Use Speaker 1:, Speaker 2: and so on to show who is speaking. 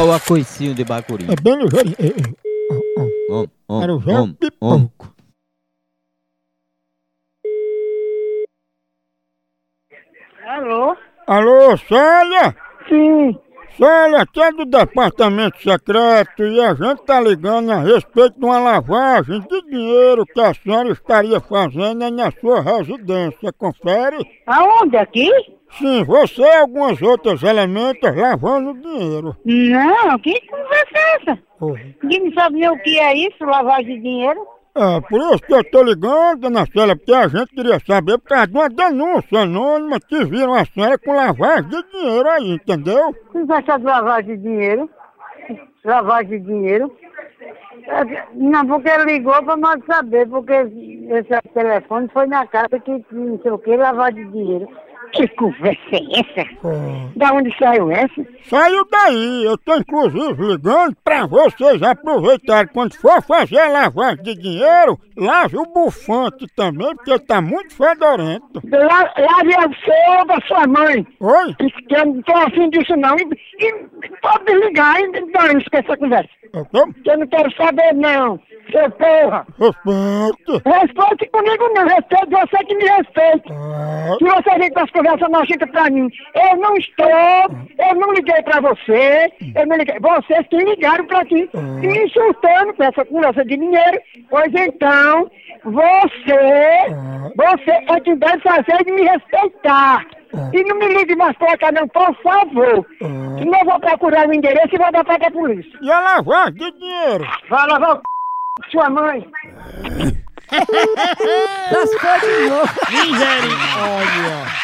Speaker 1: Olha o coicinho de bacuri.
Speaker 2: É bem ligeirinho. É, é.
Speaker 1: Om, om,
Speaker 2: Era o velho
Speaker 1: om.
Speaker 2: pipoco.
Speaker 3: Alô?
Speaker 2: Alô, Célia?
Speaker 3: Sim.
Speaker 2: Célia, aqui é do Departamento Secreto e a gente tá ligando a respeito de uma lavagem de dinheiro que a senhora estaria fazendo na sua residência. Confere?
Speaker 3: Aonde? Aqui?
Speaker 2: Sim, você e alguns outros elementos lavando dinheiro.
Speaker 3: Não, que conversa é essa? Ninguém sabe nem o que é isso, lavagem de dinheiro.
Speaker 2: É, por isso que eu tô ligando, dona Célia, porque a gente queria saber por causa de uma denúncia anônima que viram a senhora com lavagem de dinheiro aí, entendeu?
Speaker 3: Você vai achar de lavagem de dinheiro? Lavagem de dinheiro? É, Não, porque ligou para nós saber, porque esse telefone foi na casa que não sei o que, lavagem de dinheiro. Que conversa é essa? Da onde saiu essa?
Speaker 2: Saiu daí, eu tô inclusive ligando pra vocês aproveitarem quando for fazer a lavagem de dinheiro, lave o bufante também, porque tá muito fedorento.
Speaker 3: La- Lave o fogo da sua mãe.
Speaker 2: Oi?
Speaker 3: Que eu não tô afim disso não. E, e pode desligar e com essa conversa.
Speaker 2: Eu tô?
Speaker 3: Que eu não quero saber não, seu porra.
Speaker 2: Respeite.
Speaker 3: Respeite comigo não, respeite você que me respeita.
Speaker 2: Ah,
Speaker 3: Se você vem com as conversas nojentas pra mim, eu não estou, eu não liguei pra você, eu não liguei, vocês que ligaram pra aqui, me insultando com essa conversa de dinheiro, pois então, você, você é que deve fazer de me respeitar. E não me ligue mais pra cá não, por favor. Senão eu vou procurar o endereço e vou dar pra cá polícia.
Speaker 2: E a lavagem de dinheiro?
Speaker 3: Vai lavar o c... sua mãe.
Speaker 1: Lascou de novo.
Speaker 2: Olha.